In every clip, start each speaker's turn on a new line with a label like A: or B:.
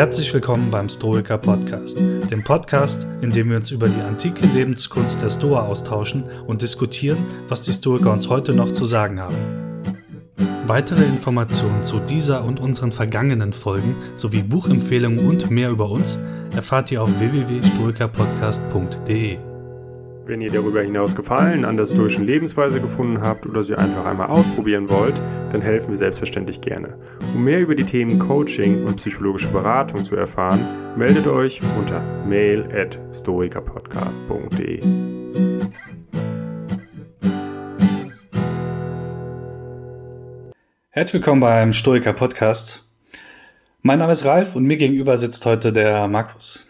A: Herzlich willkommen beim Stoiker Podcast, dem Podcast, in dem wir uns über die antike Lebenskunst der Stoa austauschen und diskutieren, was die Stoiker uns heute noch zu sagen haben. Weitere Informationen zu dieser und unseren vergangenen Folgen sowie Buchempfehlungen und mehr über uns erfahrt ihr auf www.stoikerpodcast.de.
B: Wenn ihr darüber hinaus Gefallen an der stoischen Lebensweise gefunden habt oder sie einfach einmal ausprobieren wollt, dann helfen wir selbstverständlich gerne. Um mehr über die Themen Coaching und psychologische Beratung zu erfahren, meldet euch unter mail at stoikerpodcast.de.
A: Herzlich willkommen beim Stoiker Podcast. Mein Name ist Ralf und mir gegenüber sitzt heute der Markus.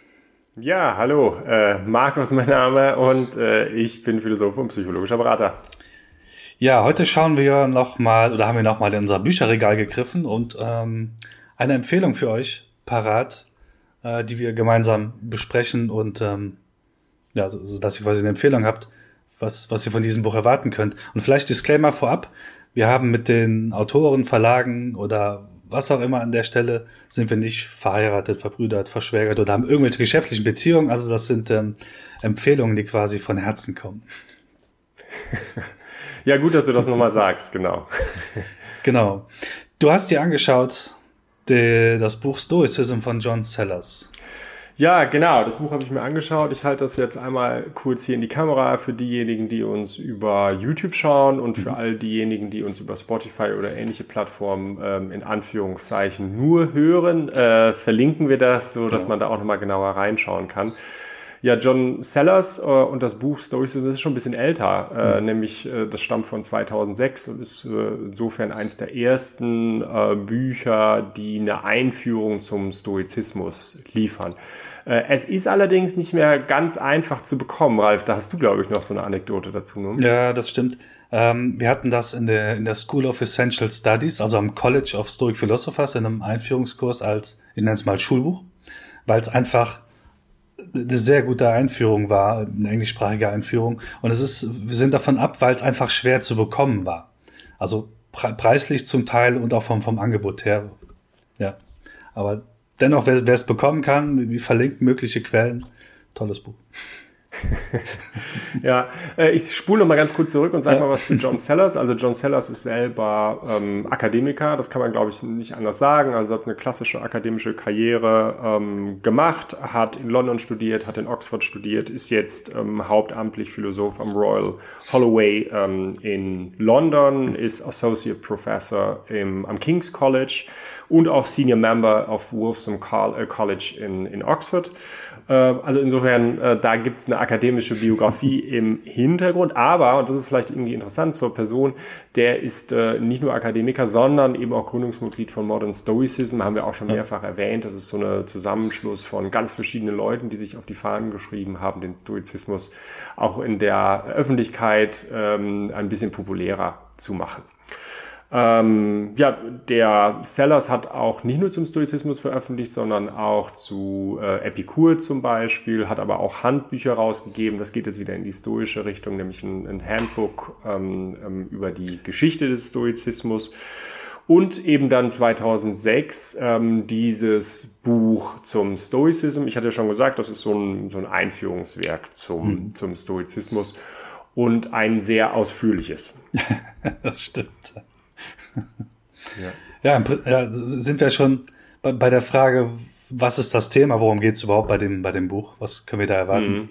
B: Ja, hallo, äh, Markus ist mein Name und äh, ich bin Philosoph und psychologischer Berater.
A: Ja, heute schauen wir nochmal oder haben wir nochmal in unser Bücherregal gegriffen und ähm, eine Empfehlung für euch parat, äh, die wir gemeinsam besprechen und ähm, ja, so, so dass ihr quasi eine Empfehlung habt, was, was ihr von diesem Buch erwarten könnt. Und vielleicht Disclaimer vorab, wir haben mit den Autoren, Verlagen oder was auch immer an der Stelle, sind wir nicht verheiratet, verbrüdert, verschwägert oder haben irgendwelche geschäftlichen Beziehungen. Also das sind ähm, Empfehlungen, die quasi von Herzen kommen.
B: ja, gut, dass du das nochmal sagst, genau.
A: genau. Du hast dir angeschaut die, das Buch Stoicism von John Sellers.
B: Ja, genau. Das Buch habe ich mir angeschaut. Ich halte das jetzt einmal kurz hier in die Kamera für diejenigen, die uns über YouTube schauen und für mhm. all diejenigen, die uns über Spotify oder ähnliche Plattformen ähm, in Anführungszeichen nur hören. Äh, verlinken wir das, so dass man da auch nochmal genauer reinschauen kann. Ja, John Sellers äh, und das Buch Stoicism, das ist schon ein bisschen älter, äh, mhm. nämlich äh, das stammt von 2006 und ist äh, insofern eines der ersten äh, Bücher, die eine Einführung zum Stoizismus liefern. Äh, es ist allerdings nicht mehr ganz einfach zu bekommen, Ralf. Da hast du, glaube ich, noch so eine Anekdote dazu.
A: Ne? Ja, das stimmt. Ähm, wir hatten das in der, in der School of Essential Studies, also am College of Stoic Philosophers, in einem Einführungskurs als, ich nenne es mal Schulbuch, weil es einfach eine sehr gute Einführung war, eine englischsprachige Einführung. Und es ist, wir sind davon ab, weil es einfach schwer zu bekommen war. Also pre preislich zum Teil und auch vom, vom Angebot her. Ja. Aber dennoch, wer es bekommen kann, wie verlinkt mögliche Quellen, tolles Buch.
B: ja, äh, ich spule noch mal ganz kurz zurück und sage ja. mal was zu John Sellers. Also John Sellers ist selber ähm, Akademiker, das kann man glaube ich nicht anders sagen. Also hat eine klassische akademische Karriere ähm, gemacht, hat in London studiert, hat in Oxford studiert, ist jetzt ähm, hauptamtlich Philosoph am Royal Holloway ähm, in London, ist Associate Professor im, am King's College und auch Senior Member of Wolfson äh, College in, in Oxford. Äh, also insofern, äh, da gibt es eine akademische Biografie im Hintergrund. Aber, und das ist vielleicht irgendwie interessant zur Person, der ist nicht nur Akademiker, sondern eben auch Gründungsmitglied von Modern Stoicism, haben wir auch schon mehrfach erwähnt. Das ist so ein Zusammenschluss von ganz verschiedenen Leuten, die sich auf die Fahnen geschrieben haben, den Stoizismus auch in der Öffentlichkeit ähm, ein bisschen populärer zu machen. Ähm, ja, der Sellers hat auch nicht nur zum Stoizismus veröffentlicht, sondern auch zu äh, Epikur zum Beispiel, hat aber auch Handbücher rausgegeben. Das geht jetzt wieder in die stoische Richtung, nämlich ein, ein Handbook ähm, ähm, über die Geschichte des Stoizismus. Und eben dann 2006 ähm, dieses Buch zum Stoizism. Ich hatte ja schon gesagt, das ist so ein, so ein Einführungswerk zum, hm. zum Stoizismus und ein sehr ausführliches.
A: das stimmt ja. ja. Ja, sind wir schon bei, bei, der Frage, was ist das Thema, worum geht es überhaupt bei dem, bei dem Buch? Was können wir da erwarten? Mhm.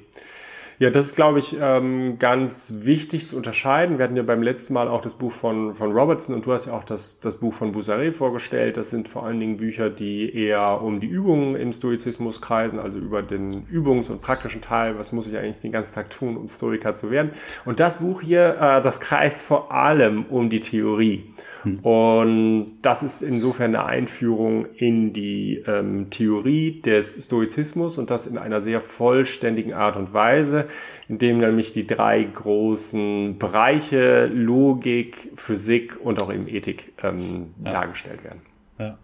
B: Ja, das ist, glaube ich, ähm, ganz wichtig zu unterscheiden. Wir hatten ja beim letzten Mal auch das Buch von, von Robertson und du hast ja auch das, das Buch von Boussaret vorgestellt. Das sind vor allen Dingen Bücher, die eher um die Übungen im Stoizismus kreisen, also über den Übungs- und praktischen Teil. Was muss ich eigentlich den ganzen Tag tun, um Stoiker zu werden? Und das Buch hier, äh, das kreist vor allem um die Theorie. Hm. Und das ist insofern eine Einführung in die ähm, Theorie des Stoizismus und das in einer sehr vollständigen Art und Weise in dem nämlich die drei großen Bereiche Logik, Physik und auch eben Ethik ähm, ja. dargestellt werden.
A: Ja,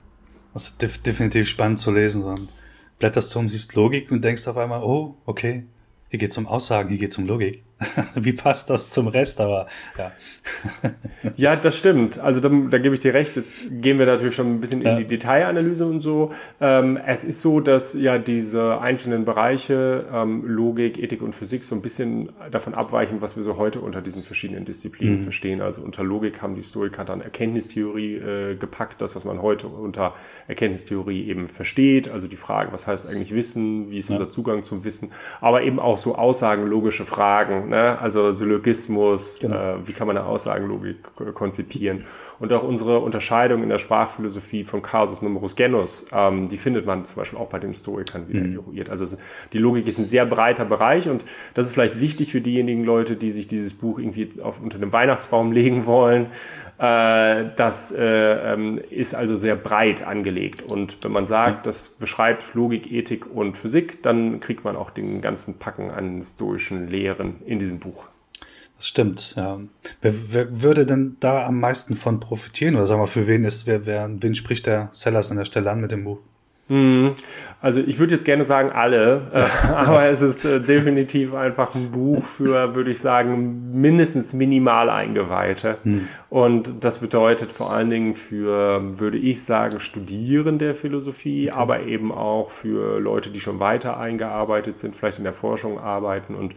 A: das ist def definitiv spannend zu lesen. So blätterst du um, siehst Logik und denkst auf einmal, oh, okay, hier geht es um Aussagen, hier geht es um Logik. wie passt das zum Rest, aber ja.
B: ja, das stimmt. Also da, da gebe ich dir recht. Jetzt gehen wir natürlich schon ein bisschen ja. in die Detailanalyse und so. Ähm, es ist so, dass ja diese einzelnen Bereiche, ähm, Logik, Ethik und Physik, so ein bisschen davon abweichen, was wir so heute unter diesen verschiedenen Disziplinen mhm. verstehen. Also unter Logik haben die Historiker dann Erkenntnistheorie äh, gepackt, das, was man heute unter Erkenntnistheorie eben versteht. Also die Fragen, was heißt eigentlich Wissen, wie ist ja. unser Zugang zum Wissen, aber eben auch so aussagenlogische Fragen, ne? also Syllogismus, genau. äh, wie kann man eine Aussagenlogik konzipieren. Und auch unsere Unterscheidung in der Sprachphilosophie von Casus Numerus Genus, ähm, die findet man zum Beispiel auch bei den Historikern wieder mhm. eruiert. Also die Logik ist ein sehr breiter Bereich und das ist vielleicht wichtig für diejenigen Leute, die sich dieses Buch irgendwie auf, unter dem Weihnachtsbaum legen wollen. Äh, das äh, ähm, ist also sehr breit angelegt. Und wenn man sagt, das beschreibt Logik, Ethik und Physik, dann kriegt man auch den ganzen Packen an stoischen Lehren in diesem Buch.
A: Das stimmt, ja. Wer, wer, würde denn da am meisten von profitieren? Oder sagen wir, für wen ist, wer, wer, wen spricht der Sellers an der Stelle an mit dem Buch?
B: Mhm. Also ich würde jetzt gerne sagen alle, äh, aber es ist äh, definitiv einfach ein Buch für, würde ich sagen, mindestens minimal Eingeweihte. Mhm. Und das bedeutet vor allen Dingen für, würde ich sagen, Studierende der Philosophie, okay. aber eben auch für Leute, die schon weiter eingearbeitet sind, vielleicht in der Forschung arbeiten und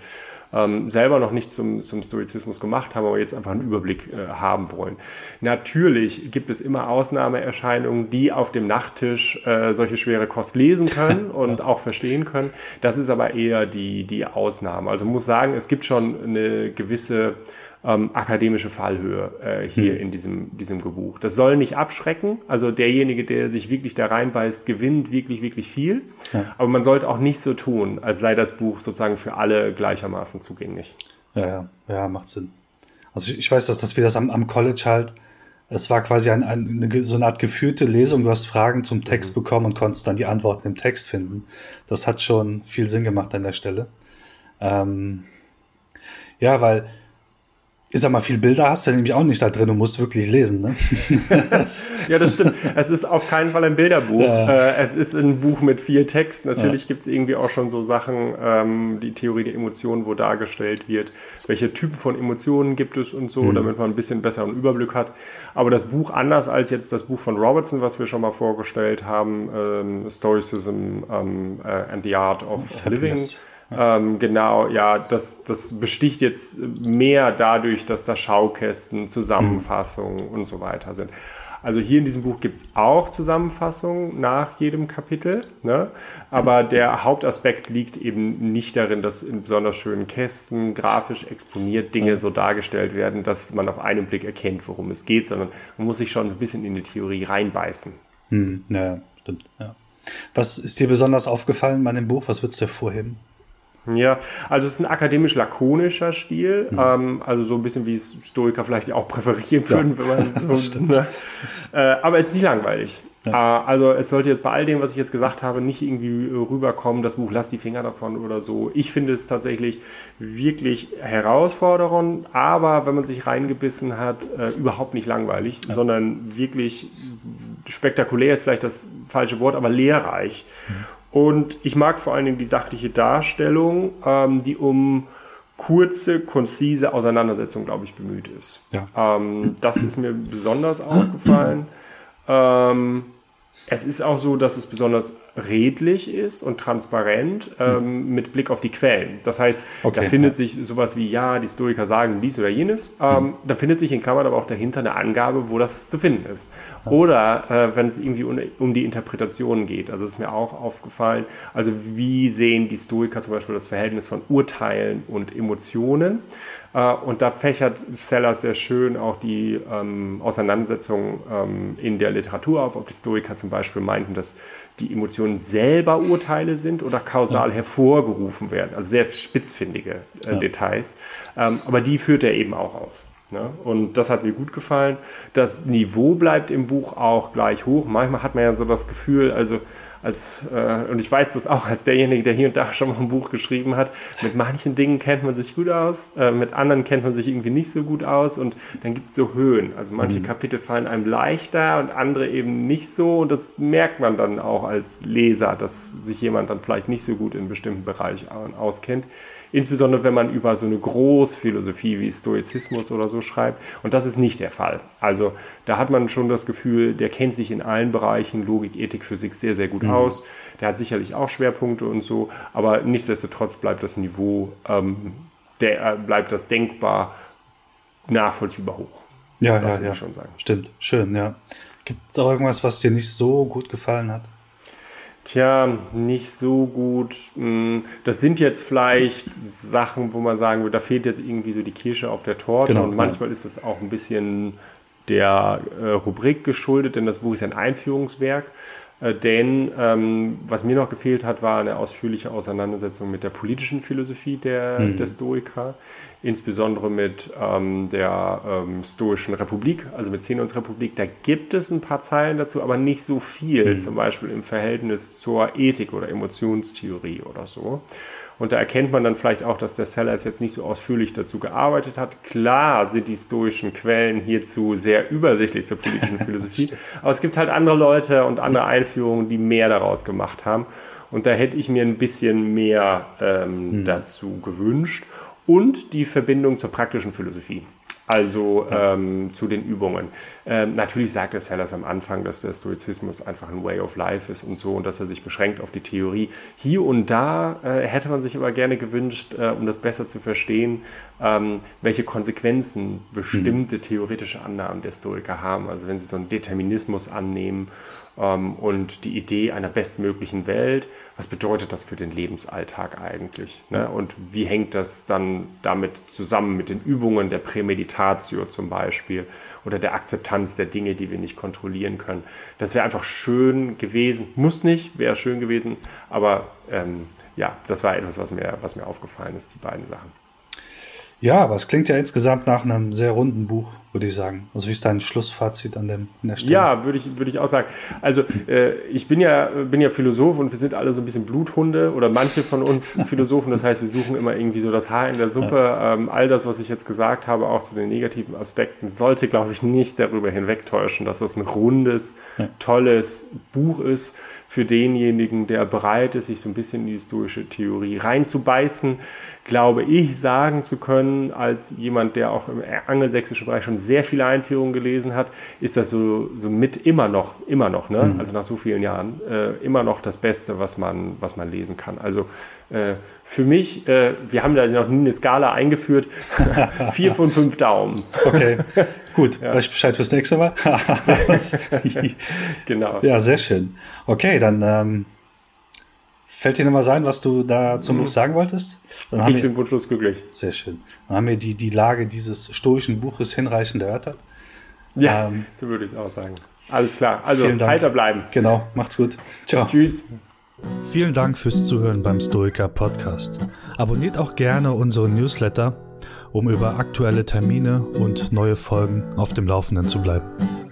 B: ähm, selber noch nicht zum, zum Stoizismus gemacht haben, aber jetzt einfach einen Überblick äh, haben wollen. Natürlich gibt es immer Ausnahmeerscheinungen, die auf dem Nachttisch äh, solche schwere Kost lesen können und auch verstehen können. Das ist aber eher die, die Ausnahme. Also muss sagen, es gibt schon eine gewisse ähm, akademische Fallhöhe äh, hier mhm. in diesem, diesem Gebuch. Das soll nicht abschrecken. Also derjenige, der sich wirklich da reinbeißt, gewinnt wirklich, wirklich viel. Ja. Aber man sollte auch nicht so tun, als sei das Buch sozusagen für alle gleichermaßen zugänglich.
A: Ja, ja, ja, macht Sinn. Also ich, ich weiß, dass, dass wir das am, am College halt, es war quasi ein, ein, eine, so eine Art geführte Lesung. Du hast Fragen zum Text mhm. bekommen und konntest dann die Antworten im Text finden. Das hat schon viel Sinn gemacht an der Stelle. Ähm, ja, weil ich sag mal, viel Bilder hast du nämlich auch nicht da drin, du musst wirklich lesen. Ne?
B: ja, das stimmt. Es ist auf keinen Fall ein Bilderbuch. Ja. Äh, es ist ein Buch mit viel Text. Natürlich ja. gibt es irgendwie auch schon so Sachen, ähm, die Theorie der Emotionen, wo dargestellt wird, welche Typen von Emotionen gibt es und so, mhm. damit man ein bisschen besseren Überblick hat. Aber das Buch, anders als jetzt das Buch von Robertson, was wir schon mal vorgestellt haben, ähm, Stoicism ähm, uh, and the Art of, of Living, ähm, genau, ja, das, das besticht jetzt mehr dadurch, dass da Schaukästen, Zusammenfassungen mhm. und so weiter sind. Also hier in diesem Buch gibt es auch Zusammenfassungen nach jedem Kapitel, ne? aber mhm. der Hauptaspekt liegt eben nicht darin, dass in besonders schönen Kästen grafisch exponiert Dinge so dargestellt werden, dass man auf einen Blick erkennt, worum es geht, sondern man muss sich schon so ein bisschen in die Theorie reinbeißen.
A: Hm, ja, stimmt. Ja. Was ist dir besonders aufgefallen bei dem Buch? Was würdest du hervorheben?
B: Ja, also es ist ein akademisch-lakonischer Stil, mhm. ähm, also so ein bisschen wie es Stoiker vielleicht auch präferieren würden, ja, wenn man so, ne? äh, aber es ist nicht langweilig. Ja. Äh, also es sollte jetzt bei all dem, was ich jetzt gesagt habe, nicht irgendwie rüberkommen, das Buch lass die Finger davon oder so. Ich finde es tatsächlich wirklich herausfordernd, aber wenn man sich reingebissen hat, äh, überhaupt nicht langweilig, ja. sondern wirklich spektakulär ist vielleicht das falsche Wort, aber lehrreich. Mhm. Und ich mag vor allen Dingen die sachliche Darstellung, ähm, die um kurze, konzise Auseinandersetzung, glaube ich, bemüht ist. Ja. Ähm, das ist mir besonders aufgefallen. Ähm, es ist auch so, dass es besonders redlich ist und transparent ähm, mit Blick auf die Quellen. Das heißt, okay, da findet ja. sich sowas wie, ja, die Historiker sagen dies oder jenes. Ähm, mhm. Da findet sich in Klammern aber auch dahinter eine Angabe, wo das zu finden ist. Ja. Oder äh, wenn es irgendwie um, um, die Interpretation geht. Also ist mir auch aufgefallen, also wie sehen die Historiker zum Beispiel das Verhältnis von Urteilen und Emotionen. Äh, und da fächert Sellers sehr schön auch die ähm, Auseinandersetzung ähm, in der Literatur auf, ob die Historiker zum Beispiel meinten, dass die Emotionen selber Urteile sind oder kausal ja. hervorgerufen werden. Also sehr spitzfindige äh, ja. Details. Ähm, aber die führt er eben auch aus. Ne? Und das hat mir gut gefallen. Das Niveau bleibt im Buch auch gleich hoch. Manchmal hat man ja so das Gefühl, also als, äh, und ich weiß das auch als derjenige, der hier und da schon mal ein Buch geschrieben hat, mit manchen Dingen kennt man sich gut aus, äh, mit anderen kennt man sich irgendwie nicht so gut aus und dann gibt es so Höhen. Also manche mhm. Kapitel fallen einem leichter und andere eben nicht so und das merkt man dann auch als Leser, dass sich jemand dann vielleicht nicht so gut in bestimmten Bereichen auskennt. Insbesondere wenn man über so eine Großphilosophie wie Stoizismus oder so schreibt. Und das ist nicht der Fall. Also da hat man schon das Gefühl, der kennt sich in allen Bereichen Logik, Ethik, Physik sehr, sehr gut mhm. aus. Der hat sicherlich auch Schwerpunkte und so, aber nichtsdestotrotz bleibt das Niveau, ähm, der, äh, bleibt das denkbar nachvollziehbar hoch.
A: Ja, das ja, ja. schon sagen. Stimmt, schön, ja. Gibt es auch irgendwas, was dir nicht so gut gefallen hat?
B: Tja, nicht so gut. Hm, das sind jetzt vielleicht Sachen, wo man sagen würde, da fehlt jetzt irgendwie so die Kirsche auf der Torte. Genau, und manchmal ja. ist es auch ein bisschen der äh, Rubrik geschuldet, denn das Buch ist ein Einführungswerk. Äh, denn ähm, was mir noch gefehlt hat, war eine ausführliche Auseinandersetzung mit der politischen Philosophie der, mhm. der Stoiker, insbesondere mit ähm, der ähm, Stoischen Republik, also mit Zenons Republik. Da gibt es ein paar Zeilen dazu, aber nicht so viel, mhm. zum Beispiel im Verhältnis zur Ethik oder Emotionstheorie oder so. Und da erkennt man dann vielleicht auch, dass der Sellers jetzt nicht so ausführlich dazu gearbeitet hat. Klar sind die stoischen Quellen hierzu sehr übersichtlich zur politischen Philosophie, aber es gibt halt andere Leute und andere Einführungen, die mehr daraus gemacht haben. Und da hätte ich mir ein bisschen mehr ähm, mhm. dazu gewünscht. Und die Verbindung zur praktischen Philosophie also ähm, zu den Übungen. Ähm, natürlich sagt der Sellers am Anfang, dass der Stoizismus einfach ein Way of Life ist und so und dass er sich beschränkt auf die Theorie. Hier und da äh, hätte man sich aber gerne gewünscht, äh, um das besser zu verstehen, ähm, welche Konsequenzen bestimmte mhm. theoretische Annahmen der Stoiker haben. Also wenn sie so einen Determinismus annehmen und die Idee einer bestmöglichen Welt. Was bedeutet das für den Lebensalltag eigentlich? Ne? Und wie hängt das dann damit zusammen mit den Übungen der Prämeditatio zum Beispiel oder der Akzeptanz der Dinge, die wir nicht kontrollieren können? Das wäre einfach schön gewesen, muss nicht, wäre schön gewesen, aber ähm, ja, das war etwas, was mir, was mir aufgefallen ist, die beiden Sachen.
A: Ja, aber es klingt ja insgesamt nach einem sehr runden Buch, würde ich sagen. Also wie ist dein Schlussfazit an, dem,
B: an der Stelle? Ja, würde ich, würde ich auch sagen. Also äh, ich bin ja, bin ja Philosoph und wir sind alle so ein bisschen Bluthunde oder manche von uns Philosophen. Das heißt, wir suchen immer irgendwie so das Haar in der Suppe. Ja. Ähm, all das, was ich jetzt gesagt habe, auch zu den negativen Aspekten, sollte, glaube ich, nicht darüber hinwegtäuschen, dass das ein rundes, ja. tolles Buch ist für denjenigen, der bereit ist, sich so ein bisschen in die historische Theorie reinzubeißen, glaube ich, sagen zu können, als jemand, der auch im angelsächsischen Bereich schon sehr viele Einführungen gelesen hat, ist das so, so mit immer noch, immer noch, ne? Mhm. also nach so vielen Jahren, äh, immer noch das Beste, was man, was man lesen kann. Also äh, für mich, äh, wir haben da noch nie eine Skala eingeführt, vier von fünf Daumen.
A: Okay, gut, ja. weiß ich Bescheid fürs nächste Mal. genau. Ja, sehr schön. Okay, dann ähm, fällt dir noch was ein, was du da zum mhm. Buch sagen wolltest?
B: Dann ich wir, bin wunschlos glücklich.
A: Sehr schön. Dann haben wir die, die Lage dieses stoischen Buches hinreichend erörtert.
B: Ja, ähm, so würde ich es auch sagen. Alles klar. Also heiter bleiben.
A: Genau, macht's gut.
B: Ciao. Tschüss.
A: Vielen Dank fürs Zuhören beim Stoiker Podcast. Abonniert auch gerne unseren Newsletter, um über aktuelle Termine und neue Folgen auf dem Laufenden zu bleiben.